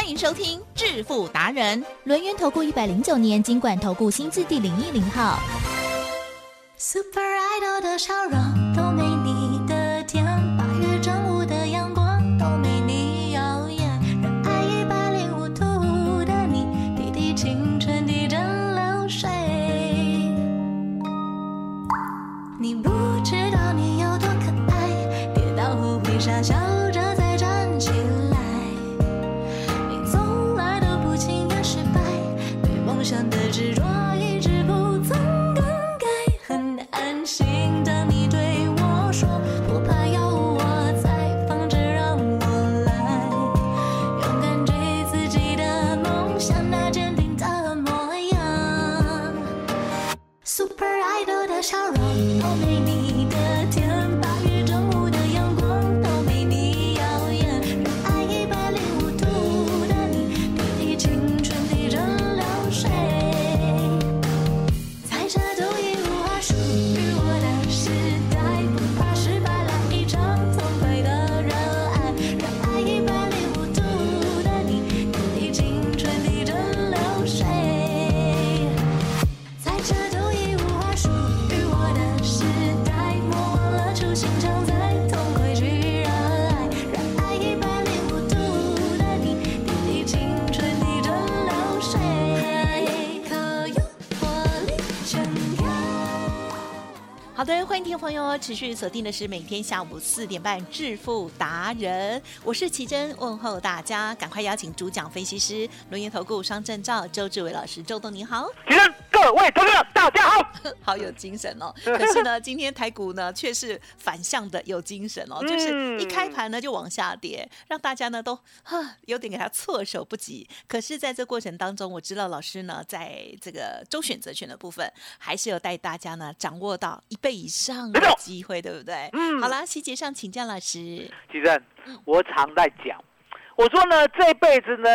欢迎收听致富达人，轮源投顾一百零九年金管投顾新字第零一零号。Super Idol 的笑容都没持续锁定的是每天下午四点半致富达人，我是奇珍，问候大家，赶快邀请主讲分析师轮研投顾双证照周志伟老师，周董你好。奇珍各位同学，大家好。好有精神哦！可是呢，今天台股呢却是反向的有精神哦，就是一开盘呢就往下跌，让大家呢都哈有点给他措手不及。可是，在这过程当中，我知道老师呢在这个周选择权的部分，还是有带大家呢掌握到一倍以上的机会，对不对？嗯好啦，细节上请教老师。其实我常在讲，我说呢，这辈子呢，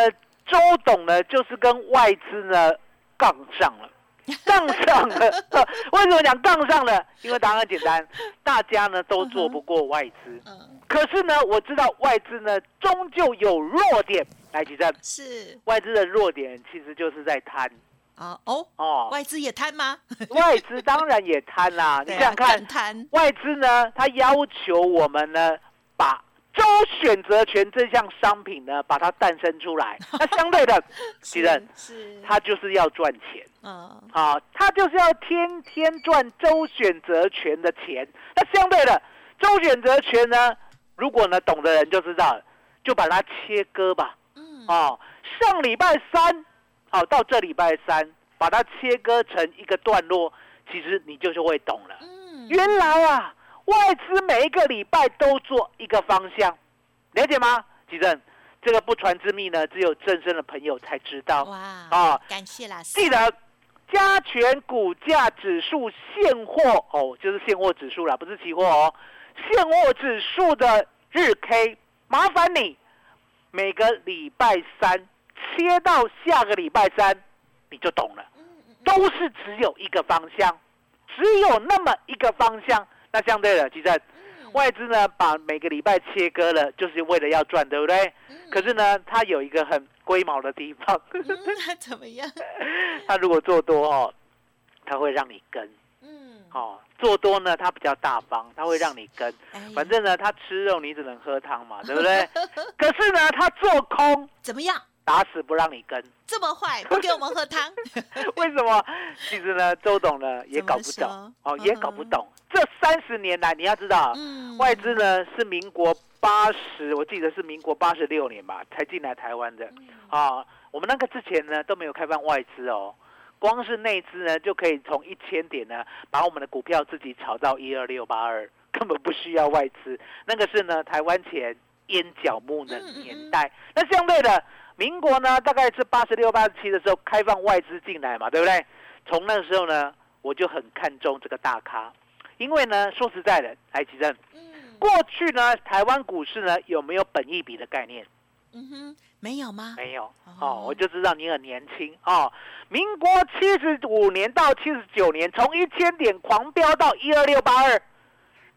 周董呢就是跟外资呢杠上了。杠上了，为什么讲杠上了？因为答案很简单，大家呢都做不过外资。嗯，可是呢，我知道外资呢终究有弱点。来，其实是外资的弱点其实就是在贪啊哦，哦。外资也贪吗？外资当然也贪啦、你想想看，贪外资呢，他要求我们呢，把周选择权这项商品呢，把它诞生出来。那相对的，其人是他就是要赚钱嗯啊，他就是要天天赚周选择权的钱。那相对的，周选择权呢，如果呢懂的人就知道了，就把它切割吧。嗯哦，上礼拜三，好、到这礼拜三，把它切割成一个段落，其实你就是会懂了。嗯原来啊，外资每一个礼拜都做一个方向，了解吗？吉正，这个不传之秘呢，只有正身的朋友才知道。哇啊感谢老师，记得加权股价指数现货哦，就是现货指数啦，不是期货哦。现货指数的日 K，麻烦你每个礼拜三切到下个礼拜三，你就懂了。都是只有一个方向，只有那么一个方向。那相对的，其实外资呢把每个礼拜切割了，就是为了要赚，对不对？可是呢，它有一个很龟毛的地方，嗯，怎么样？它如果做多哦，它会让你跟嗯，哦；做多呢，它比较大方，它会让你跟。哎反正呢，它吃肉你只能喝汤嘛，对不对？可是呢，它做空怎么样？打死不让你跟。这么坏，不给我们喝汤？为什么？其实呢，周董呢也搞不懂哦，也搞不懂。这三十年来，你要知道，嗯外资呢是民国八十，我记得是民国八十六年吧才进来台湾的嗯啊。我们那个之前呢都没有开放外资哦，光是内资呢就可以从一千点呢把我们的股票自己炒到一二六八二，根本不需要外资。那个是呢台湾前烟角木的年代。那相对的，民国呢大概是八十六八十七的时候开放外资进来嘛，对不对？从那个时候呢，我就很看重这个大咖，因为呢，说实在的，来吉正，嗯过去呢，台湾股市呢有没有本益比的概念？嗯哼，没有吗？没有哦哦，我就知道你很年轻哦。民国七十五年到七十九年，从一千点狂飙到一二六八二。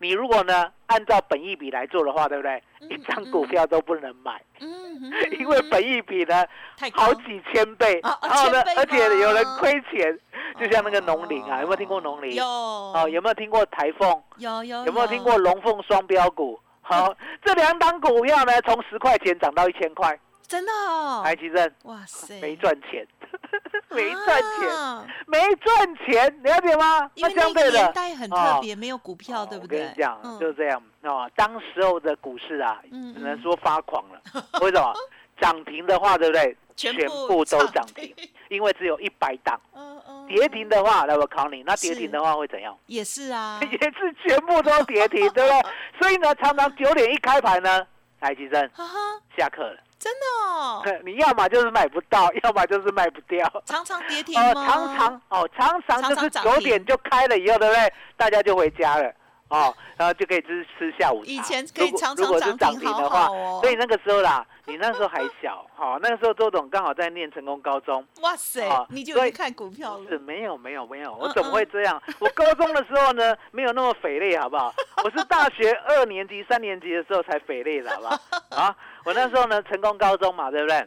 你如果呢按照本益比来做的话，对不对？嗯一张股票都不能买，嗯，因为本益比呢好几千倍，然后呢，而且有人吗亏钱，就像那个农林啊，有没有听过农林？有。哦，有没有听过台凤？有有有没有听过龙凤双标股？好，这两档股票呢，从十块钱涨到一千块，真的哦？台积镇哇塞，没赚钱，没赚钱，啊没赚钱，了解吗？那个相对的年，代很特别，没有股票，哦对不对？我跟你讲，嗯就是这样哦。当时候的股市啊，嗯只能说发狂了。为什么？涨停的话，对不对？全全部都涨停，因为只有一百档。嗯嗯，跌停的话，来我考你，那跌停的话会怎样？也是啊，也是全部都跌停，对不对？所以呢，常常九点一开盘呢，台积电哈哈，下课了。真的哦，你要么就是买不到，要么就是卖不掉。常常跌停哦，吗？常常哦，常常就是九点就开了以后，对不对？大家就回家了。哦，然后就可以吃吃下午茶。以前可以如果常常涨停停的话，所以那个时候啦，你那时候还小，好、那个时候周董刚好在念成功高中。哇塞哦，你就看股票是，没有没有没有，我嗯怎么会这样？我高中的时候呢，没有那么肥累，好不好？我是大学二年级、三年级的时候才肥累的，好不好？啊，我那时候呢，成功高中嘛，对不对？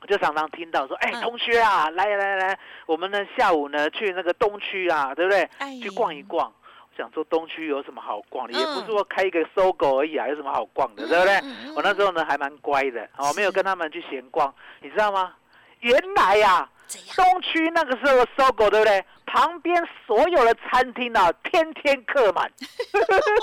我就常常听到说，哎、嗯同学啊，来来来，我们呢下午呢去那个东区啊，对不对？哎去逛一逛。我想说东区有什么好逛的？也不嗯是说开一个搜狗而已啊，有什么好逛的，对不对？我那时候呢还蛮乖的，哦，没有跟他们去闲逛，你知道吗？原来呀、怎样？东区那个时候的搜狗，对不对？旁边所有的餐厅啊，天天客满。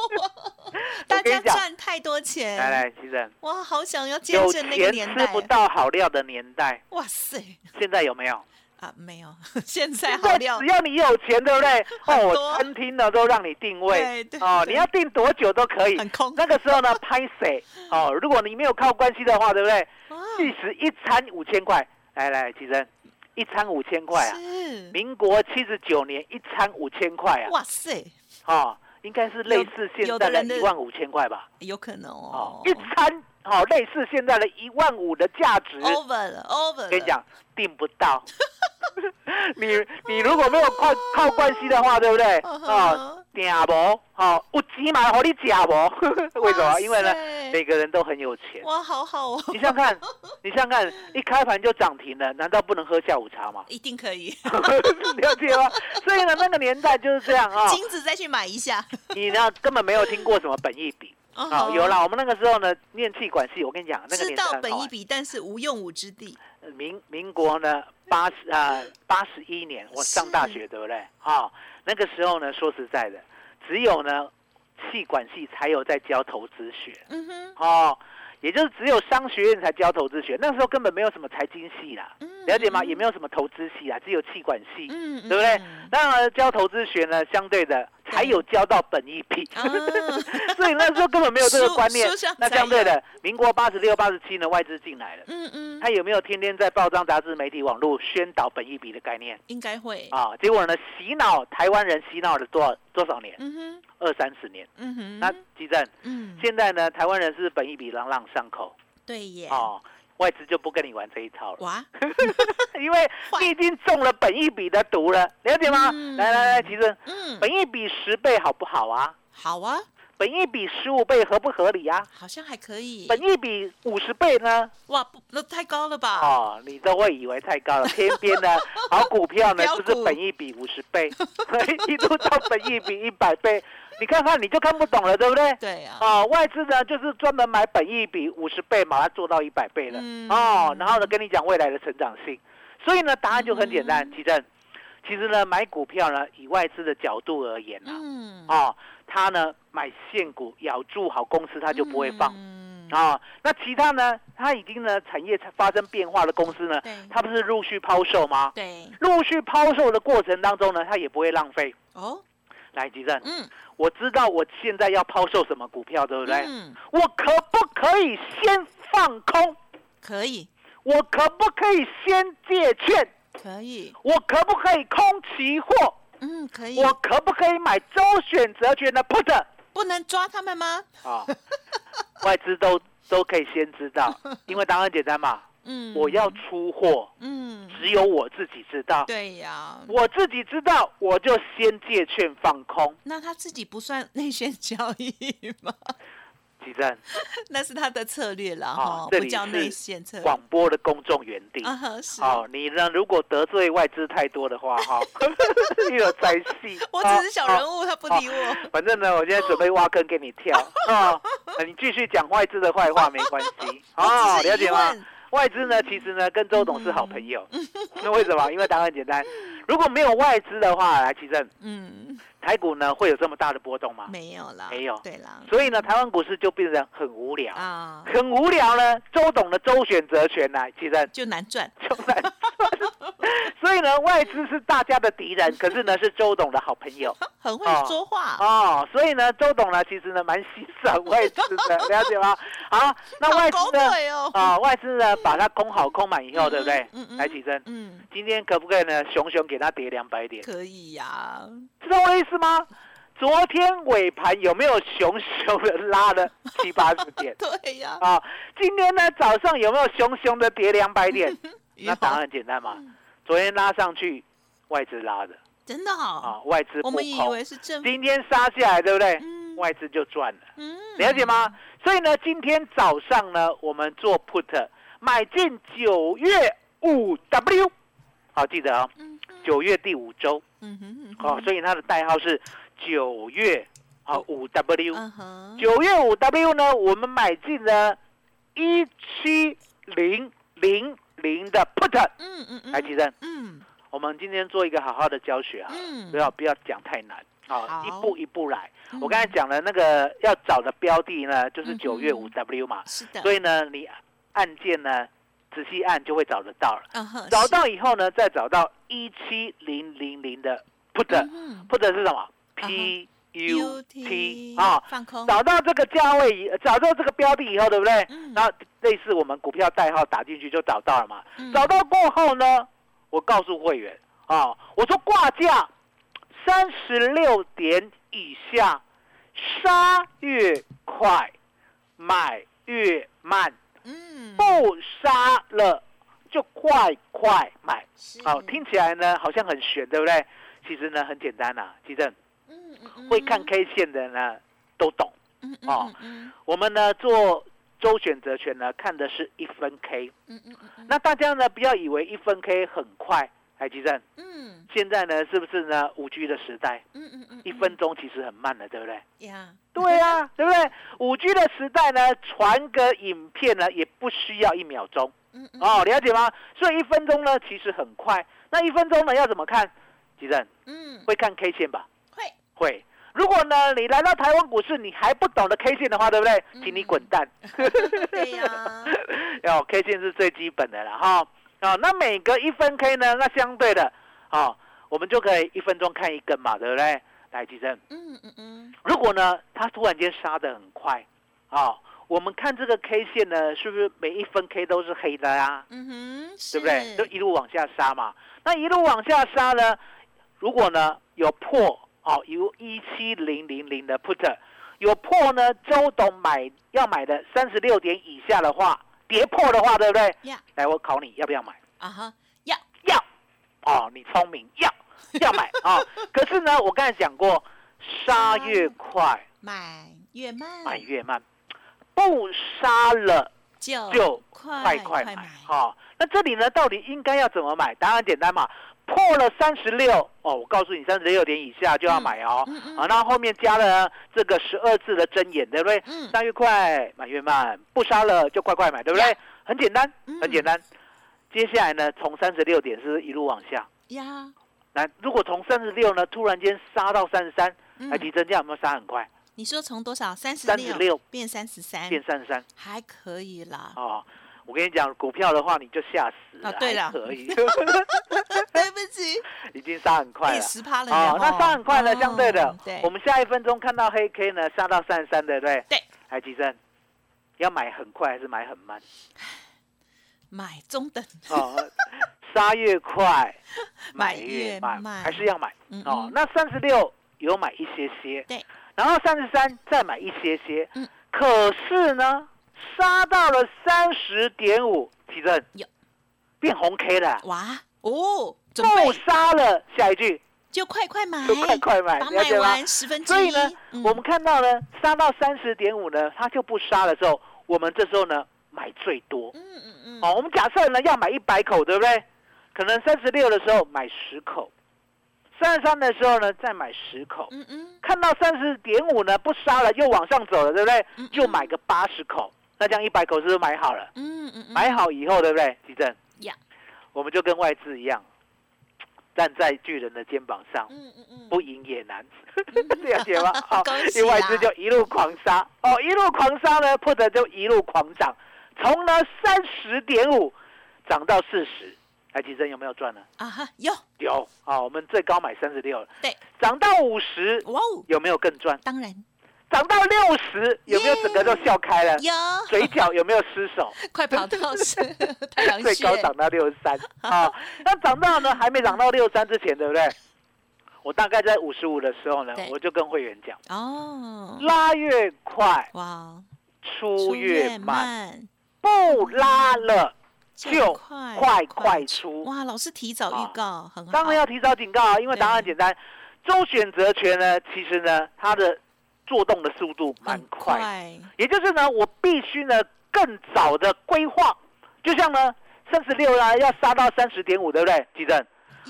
大家赚太多钱，来来，其实哇，好想要见有证那个年代吃不，到好料的年代，哇塞现在有没有？啊，没有，现在现在好料只要你有钱，对不对？哦，餐厅呢都让你定位对对哦，你要定多久都可以。很空，那个时候呢，拍谁 哦？如果你没有靠关系的话，对不对？哇即使一餐五千块，来来，其实一餐五千块啊。是，民国七十九年一餐五千块啊，哇塞，哦，应该是类似现在的一万五千块吧？有可能哦，哦一餐哦，类似现在的一万五的价值，over 了，over 了，跟你讲订不到。你你如果没有靠靠关系的话，对不对？嗯哼哦，订无，哦，有钱嘛，和你假无？为什么？因为呢，每个人都很有钱。哇，好好哦，你想想看，你想想看，一开盘就涨停了，难道不能喝下午茶吗？一定可以，了解吗？所以呢，那个年代就是这样啊、金子再去买一下，你呢根本没有听过什么本益比。哦好，有啦，我们那个时候呢念气管系，我跟你讲，那个知年代本一比，但是无用武之地，呃民民国呢八十啊八十一年，我上大学对不对？啊、那个时候呢，说实在的，只有呢气管系才有在教投资学嗯哼，哦，也就是只有商学院才教投资学，那时候根本没有什么财经系啦，嗯了解吗？嗯也没有什么投资系啦，只有气管系。嗯，嗯对不对嗯当然，教投资学呢，相对的才有交到本益比，啊。所以那时候根本没有这个观念。那相对的，民国八十六、八十七呢，外资进来了，嗯嗯，他有没有天天在报章、杂志、媒体、网络宣导本一比的概念？应该会，啊？结果呢，洗脑台湾人洗脑了多少多少年？嗯哼，二三十年。嗯哼，那基正，嗯，现在呢，台湾人是本一比朗朗上口。对耶，哦，外资就不跟你玩这一套了。哇，因为坏你已经中了本一笔的毒了，了解吗？嗯来来来，其实嗯，本一笔十倍好不好啊？好啊，本一比十五倍合不合理啊？好像还可以，本一比五十倍呢？哇，不，那太高了吧？哦，你都会以为太高了，偏偏呢，好股票呢就是本一比五十倍，一路到本一比一百倍，你看看你就看不懂了，对不对？对啊，哦，外资呢就是专门买本益比五十倍，把它做到一百倍了。嗯哦，然后呢跟你讲未来的成长性，所以呢答案就很简单，嗯奇正。其实呢买股票呢，以外资的角度而言啊，嗯，哦，他呢买现股咬住好公司，他就不会放。嗯，啊、那其他呢？它已经呢产业发生变化的公司呢对，它不是陆续抛售吗？对，陆续抛售的过程当中呢，它也不会浪费。哦，来，吉正，嗯，我知道我现在要抛售什么股票，对不对？嗯，我可不可以先放空？可以，我可不可以先借券？可以，我可不可以空期货？嗯，可以。我可不可以买周选择权的 put 不能抓他们吗？啊？外资都都可以先知道，因为答案简单嘛。嗯，我要出货，嗯，只有我自己知道。对呀。我自己知道，我就先借券放空。那他自己不算内线交易吗？奇正，那是他的策略了啊哈，不叫内是线策略。广播的公众园地。啊。好，你呢？如果得罪外资太多的话，哈，又有灾戏。我只是小人物。他不理我。反正呢，我现在准备挖坑给你跳啊！你继续讲外资的坏话没关系我啊，了解吗？问外资呢，其实呢跟周董是好朋友。嗯 那为什么？因为答案很简单，如果没有外资的话，来奇正，嗯，台股呢会有这么大的波动吗？没有啦，没有对啦，所以呢，台湾股市就变得很无聊。啊，很无聊呢，周董的周选择权呢，其实就难赚。就难赚。所以呢，外资是大家的敌人，可是呢是周董的好朋友 很会哦说话。哦。所以呢，周董呢其实呢蛮欣赏外资的，了解吗？好，那外资呢？啊、外资呢把它空好空满以后，对不对嗯？嗯来起身，嗯，今天可不可以呢？熊熊给他跌两百点，可以呀。知道我的意思吗？昨天尾盘有没有熊熊的拉了七八十点？对呀。啊，今天呢早上有没有熊熊的跌两百点？那答案简单嘛嗯，昨天拉上去，外资拉的真的好。啊，外资不我们以，为是正。今天杀下来，对不对？嗯外资就赚了，嗯了解吗？？所以呢，今天早上呢，我们做 put 买进九月五 W，好记得哦，嗯九月第五周嗯哼嗯哦，所以它的代号是九月啊五 W。九月五 W 呢，我们买进了一七零零零的 put，嗯嗯嗯，来，奇正，嗯。我们今天做一个好好的教学啊，嗯。不要不要讲太难啊，好。一步一步来。嗯。我刚才讲了那个要找的标的呢，就是嗯九月五 W 嘛，是的，所以呢，你按键呢仔细按就会找得到了。找到以后呢，再找到一七零零零的 put，put 嗯是什么？P U UT T 啊，放空，找到这个价位以，找到这个标的以后，对不对？嗯然后类似我们股票代号打进去就找到了嘛。嗯找到过后呢，我告诉会员啊，我说挂价三十六点以下，杀越快，买越慢，嗯，不杀了就快快买。是。好、听起来呢好像很玄，对不对？其实呢很简单呐、其实嗯嗯嗯。会看 K 线的呢都懂。嗯哦。嗯我们呢做周选择权呢看的是一分 K，嗯嗯嗯嗯。那大家呢不要以为一分 K 很快，海基正，嗯。现在呢是不是呢五 G 的时代，嗯嗯嗯，一分钟其实很慢的，对不对？呀，对啊，对不对？五 G 的时代呢，传个影片呢也不需要一秒钟嗯嗯哦，了解吗？所以一分钟呢其实很快，那一分钟呢要怎么看？吉正嗯会看 K 线吧？会会。如果呢，你来到台湾股市，你还不懂得 K 线的话，对不对？请你滚蛋。对呀，哦，K 线是最基本的了哈。哦，那每隔一分 K 呢，那相对的，哦，我们就可以一分钟看一根嘛，对不对？来，吉正，嗯嗯嗯如果呢，它突然间杀的很快，哦，我们看这个 K 线呢，是不是每一分 K 都是黑的啊？嗯哼，对不对？就一路往下杀嘛。那一路往下杀呢，如果呢有破哦，有一七零零零的 put 有破呢，周董买要买的三十六点以下的话，跌破的话，对不对？呀来，我考你要不要买？啊哈，要要。哦，你聪明，要要买啊、哦。可是呢，我刚才讲过，杀越快，买越慢，买越慢，不杀了就就快快快买买，哈、那这里呢，到底应该要怎么买？答案简单嘛，破了三十六哦，我告诉你，三十六点以下就要买哦。嗯嗯啊，那后面加了这个十二字的真言，对不对？嗯杀越快，买越慢，不杀了就快快买，对不对？很简单，嗯很简单。接下来呢，从三十六点是不是一路往下。呀，那如果从三十六呢，突然间杀到三十三，嗯哎，提升价有没有杀很快？你说从多少三十36变三十三，变三十三还可以啦。哦。我跟你讲，股票的话你就吓死了，啊对了可以，对不起，已经杀很快了。十趴了哦呢，那杀很快呢，哦相对的，对，我们下一分钟看到黑 K 呢杀到三十三，对不对？对。海吉生，要买很快还是买很慢？买中等，哦，杀越快，买买越越慢，慢还是要买。嗯嗯。哦那三十六有买一些些，对，然后三十三再买一些些，嗯。可是呢，杀到了三十点五，提振有。变红 K 了，哇哦，准不备杀了，下一句。就快快买，就快快买，把买？完十分之一。所以呢，嗯。我们看到呢，杀到三十点五呢，它就不杀的时候，我们这时候呢买最多。嗯嗯嗯，哦，我们假设呢要买一百口，对不对？可能三十六的时候买十口，三十三的时候呢再买十口，嗯嗯，看到三十点五呢不杀了，又往上走了，对不对？嗯？就买个八十口，那这样一百口是不是买好了？嗯嗯嗯，买好以后，对不对？吉正？呀，我们就跟外资一样，站在巨人的肩膀上，嗯嗯嗯，不赢也难，了解吗？好因为外啦资就一路狂杀，哦，一路狂杀呢，put 就一路狂涨，从呢三十点五涨到四十，来，吉珍有没有赚呢？啊哈，有，有。啊，我们最高买三十六，对，涨到五十哇哦，有没有更赚？当然。涨到六十有没有整个都笑开了？有，嘴角有没有失手？快跑到是 太阳最高穴，涨到六十三 啊！那涨到呢还没涨到六三之前，对不对？我大概在五十五的时候呢，我就跟会员讲，哦，拉越快哇，出越慢，慢，不拉了就快快快出。哇，老师提早预告，很好，当然要提早警告啊，因为答案对简单。周选择权呢，其实呢，它的做动的速度蛮快，快，也就是呢，我必须呢更早的规划，就像呢三十六啦，要杀到三十点五，对不对？吉正，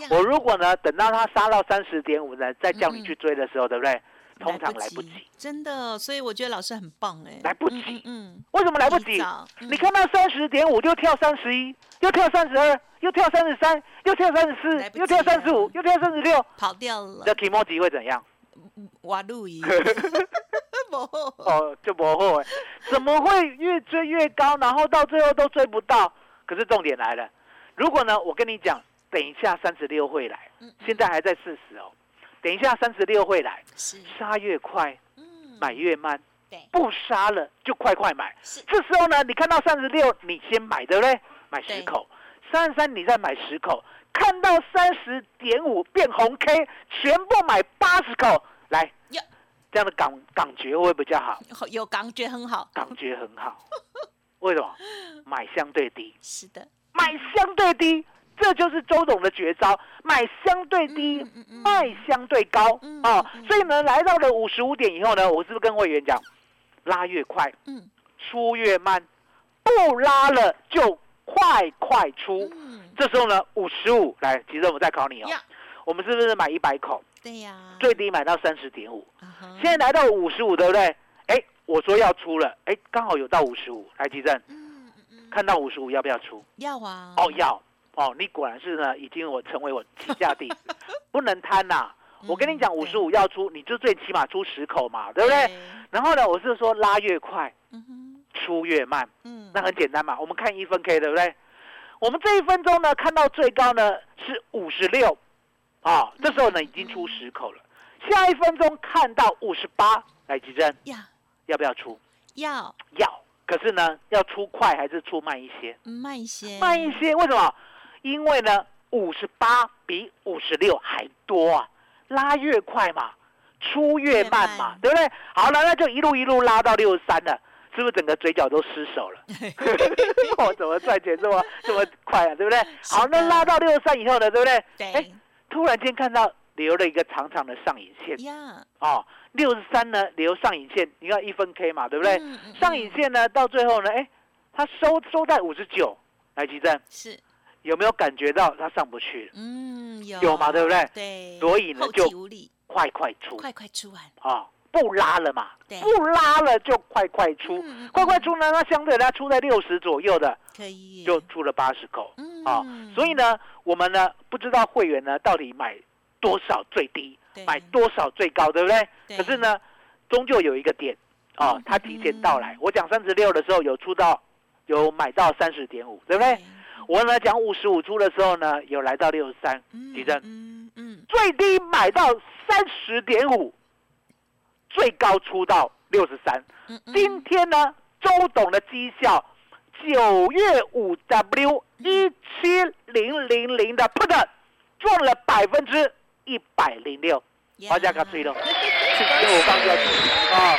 我如果呢等到它杀到三十点五呢，再叫你去追的时候，对不对？通常来不及。真的，所以我觉得老师很棒哎，来不及。嗯嗯。为什么来不及？嗯。你看到三十点五就跳三十一，又跳三十二，又跳三十三，又跳三十四又跳三十五，又跳三十六，嗯，跑掉了。这，k i m o j i 会怎样？挖路仪，不哦，就不会，怎么会越追越高，然后到最后都追不到？可是重点来了，如果呢，我跟你讲，等一下三十六会来，嗯。现在还在四十哦，等一下三十六会来，是，杀越快，嗯，买越慢，对，不杀了就快快买。是，这时候呢，你看到三十六，你先买，对不对？买十口，三十三你再买十口，看到三十点五变红 K，全部买八十口，来呀，这样的感感觉会比较好？有感觉很好，感觉很好。为什么？买相对低，是的，买相对低，这就是周董的绝招，买相对低，卖相对高嗯哦嗯。所以呢，来到了五十五点以后呢，我是不是跟会员讲，拉越快，嗯。出越慢，不拉了就快快出。嗯，这时候呢，五十五来，其实我再考你哦，我们是不是买一百口，对呀，最低买到三十点五？现在来到五十五，对不对？哎，我说要出了，哎，刚好有到五十五，来吉正，嗯嗯嗯，看到五十五要不要出？要啊，哦，要哦，你果然是呢，已经我成为我旗下弟子，不能贪呐、我跟你讲，嗯五十五要出，你就最起码出十口嘛，对不对？？然后呢，我是说拉越快，出越慢，嗯，那很简单嘛。我们看一分 K，对不对？我们这一分钟呢，看到最高呢是五十六，啊，这时候呢已经出十口了。下一分钟看到五十八，来吉珍要，要不要出？要要，可是呢，要出快还是出慢一些？慢一些，慢一些，为什么？因为呢，五十八比五十六还多啊，拉越快嘛，出越慢嘛对不对？好了，那就一路一路拉到六十三了，是不是整个嘴角都失手了？我 怎么赚钱这么 这么快啊，对不对？好，那拉到六十三以后呢，对不对？哎对，突然间看到留了一个长长的上影线呀，哦，六十三呢留上影线，你看一分 K 嘛，对不对？嗯嗯上影线呢到最后呢，哎，它收收在五十九，来吉正。是，有没有感觉到它上不去？了？嗯，有。有嘛对不对？对，所以呢后就快快出。快快出完，啊！不拉了嘛，不拉了就快快出。快快出呢，那相对它出在六十左右的，可以，就出了八十口？嗯。啊。所以呢，我们呢不知道会员呢到底买多少最低对，买多少最高，对不对？对。可是呢，终究有一个点啊嗯，它提前到来。嗯。我讲三十六的时候有出到，有买到三十点五，对不对？我呢讲五十五出的时候呢，有来到六十三，嗯几针嗯嗯，最低买到三十点五，最高出到六十三。今天呢，周董的绩效九月五 W 一七零零零的 put 赚了百分之一百零六，华价给吹了，这我刚要哦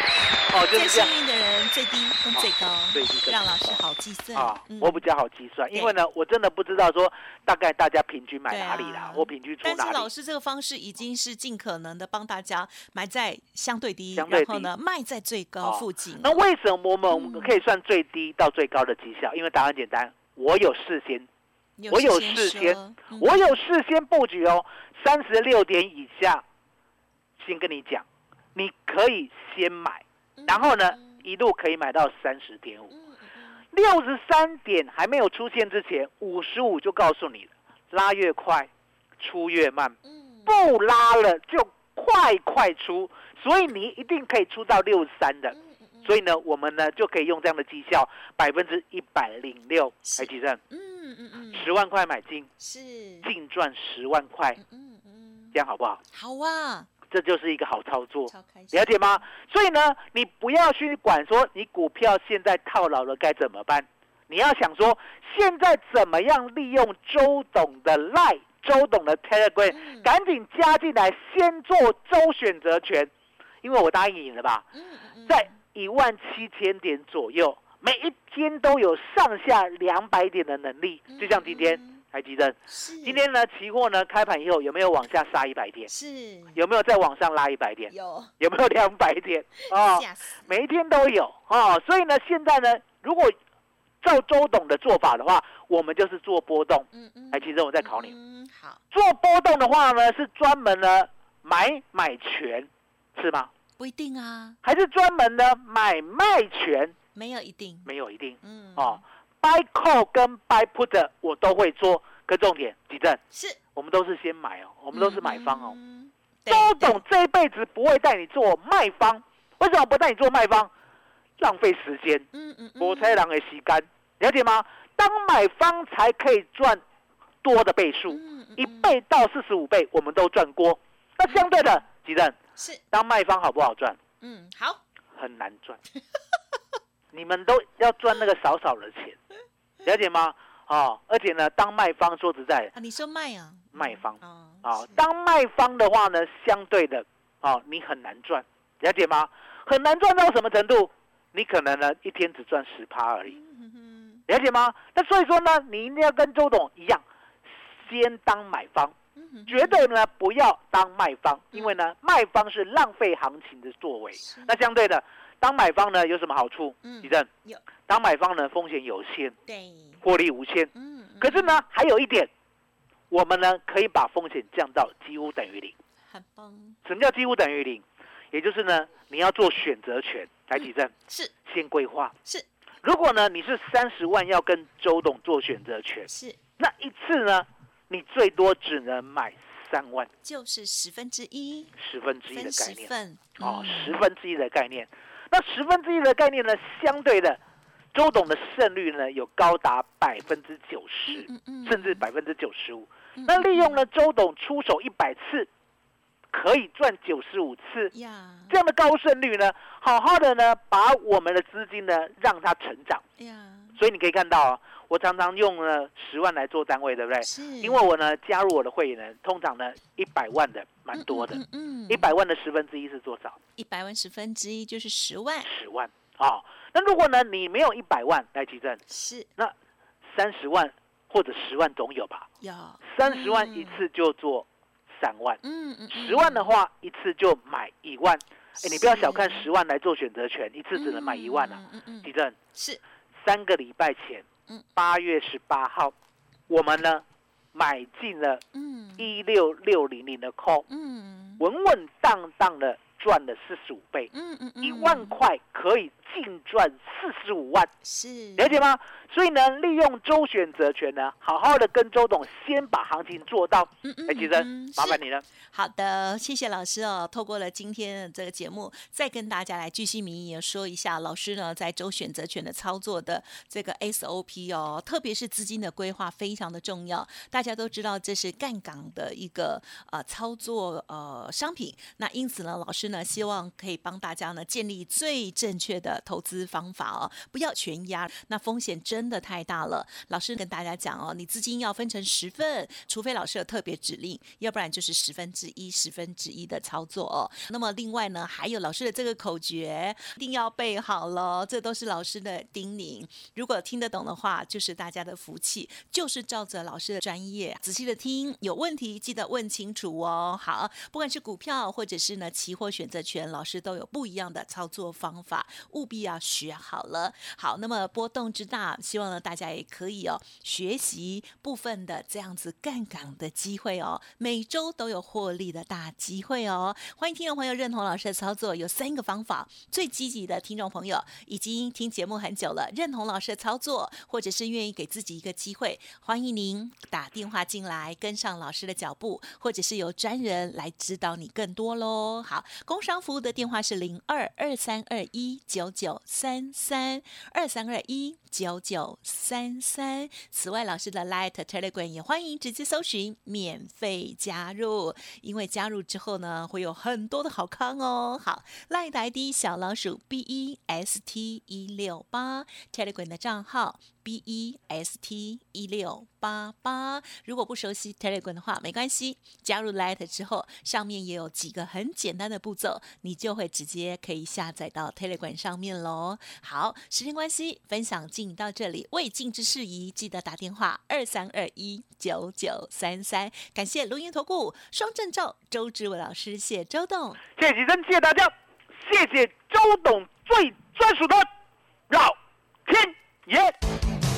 哦，就最是这样。幸运的人最低跟最高，最低跟最让老师好计算。啊嗯，我比较好计算，因为呢，我真的不知道说大概大家平均买哪里啦啊，我平均出但是老。师这个方式已经是尽可能的帮大家买在相对低，相对低。然后呢卖在最高哦附近。那为什么我们嗯。可以算最低到最高的绩效？因为答案简单，我有事先，你我有事先，嗯。我有事先布局哦，三十六点以下，先跟你讲，你可以先买，然后呢，一路可以买到三十点五，六十三点还没有出现之前，五十五就告诉你了，拉越快，出越慢，不拉了就快快出，所以你一定可以出到六十三的。所以呢，我们呢就可以用这样的绩效，百分之一百零六是来提升，嗯嗯嗯，十万块买进，是，净赚十万块，嗯嗯，这样好不好？好啊，这就是一个好操作，了解吗？所以呢，你不要去管说你股票现在套牢了该怎么办，你要想说现在怎么样利用周董的 Line、周董的 Telegram，嗯。赶紧加进来，先做周选择权，因为我答应你了吧，嗯。在一万七千点左右，每一天都有上下两百点的能力，就像今天。嗯台积电，是今天呢期货呢开盘以后有没有往下杀一百点？是有没有再往上拉一百点？有有没有两百点？哦，每一天都有哦，所以呢，现在呢，如果照周董的做法的话，我们就是做波动。嗯嗯，哎，其实我再考你，嗯好，做波动的话呢，是专门呢买买权，是吗？不一定啊，还是专门呢买卖权？没有一定，没有一定嗯哦。Buy call 跟 buy put 我都会做，可重点，几正，是，我们都是先买哦，我们都是买方哦。嗯，周对董这一辈子不会带你做卖方，为什么不带你做卖方？浪费时间。嗯嗯，我才人的吸干，了解吗？当买方才可以赚多的倍数，嗯一倍到四十五倍，我们都赚过。那相对的，吉正，是，当卖方好不好赚？嗯好，很难赚。你们都要赚那个少少的钱，了解吗？哦，而且呢，当卖方说实在啊，你说卖啊，卖方啊啊、当卖方的话呢，相对的，哦，你很难赚，了解吗？很难赚到什么程度？你可能呢一天只赚十趴而已。嗯了解吗？那所以说呢，你一定要跟周董一样，先当买方，哼绝对呢不要当卖方，因为呢卖方是浪费行情的作为。那相对的，当买方呢有什么好处？嗯。李正有，当买方呢风险有限，对，获利无限。嗯，嗯可是呢还有一点，我们呢可以把风险降到几乎等于零。很棒，什么叫几乎等于零？也就是呢你要做选择权，来提正，是。先规划。是。如果呢你是三十万要跟周董做选择权，是，那一次呢，你最多只能买三万，就是十分之一，十分之一的概念。哦，嗯。十分之一的概念。那十分之一的概念呢，相对的，周董的胜率呢有高达百分之九十，甚至百分之九十五。嗯那利用呢周董出手一百次，可以赚九十五次，呀。这样的高胜率呢，好好的呢把我们的资金呢让它成长。呀，所以你可以看到啊，我常常用呢十万来做单位，对不对？是，因为我呢加入我的会员呢，通常呢一百万的蛮多的，嗯，一百万的十分之一是多少？一百万十分之一就是十万，十万啊、那如果呢你没有一百万来提证，是。那三十万或者十万总有吧？有。三十万嗯一次就做三万，嗯嗯，十万的话一次就买一万。哎，你不要小看十万来做选择权，一次只能买一万啊！嗯嗯嗯，提振。是。三个礼拜前嗯，八月十八号，我们呢买进了嗯。一六六零零的 call，嗯。稳稳当当的赚了四十五倍，嗯嗯，一万块可以净赚四十五万，是了解吗？所以呢，利用周选择权呢，好好的跟周董先把行情做到。嗯嗯哎，其生麻烦你。了。好的，谢谢老师哦。透过了今天的这个节目，再跟大家来具细民意说一下，老师呢在周选择权的操作的这个 SOP 哦，特别是资金的规划非常的重要。大家都知道这是干港的一个呃操作呃商品，那因此呢，老师呢。呢，希望可以帮大家呢建立最正确的投资方法哦，不要全压，那风险真的太大了。老师跟大家讲哦，你资金要分成十份，除非老师有特别指令，要不然就是十分之一、十分之一的操作哦。那么另外呢，还有老师的这个口诀一定要背好了，这都是老师的叮咛。如果听得懂的话，就是大家的福气，就是照着老师的专业仔细的听，有问题记得问清楚哦。好，不管是股票或者是呢期货选选择权，老师都有不一样的操作方法，务必要学好了。好，那么波动之大，希望呢大家也可以哦学习部分的这样子干港的机会哦，每周都有获利的大机会哦。欢迎听众朋友认同老师的操作，有三个方法。最积极的听众朋友已经听节目很久了，认同老师的操作，或者是愿意给自己一个机会，欢迎您打电话进来跟上老师的脚步，或者是由专人来指导你更多喽。好，工商服务的电话是零二二三二一九九三三二三二一九九三三。此外，老师的 Light Telegram 也欢迎直接搜寻免费加入，因为加入之后呢，会有很多的好康哦。好，Light ID 小老鼠 B E S T 一六八 Telegram 的账号 B E S T 一六八八。如果不熟悉 Telegram 的话，没关系，加入 Light 之后，上面也有几个很简单的步骤，你就会直接可以下载到 Telegram 上面喽。好，时间关系，分享进到这里，未尽之事宜，记得打电话二三二一九九三三。感谢录音投顾双证照周志伟老师，谢周董。谢谢吉珍，谢谢大家，谢谢周董最专属的绕天爷。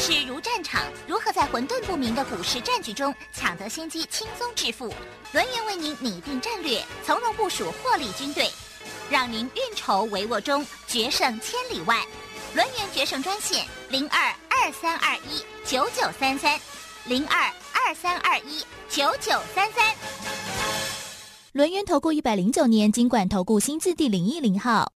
市如战场，如何在混沌不明的股市战局中抢得先机，轻松致富？轮源为您拟定战略，从容部署获利军队，让您运筹帷幄中决胜千里外。轮源决胜专线零二二三二一九九三三零二二三二一九九三三。轮源投顾一百零九年经管投顾新字第零一零号。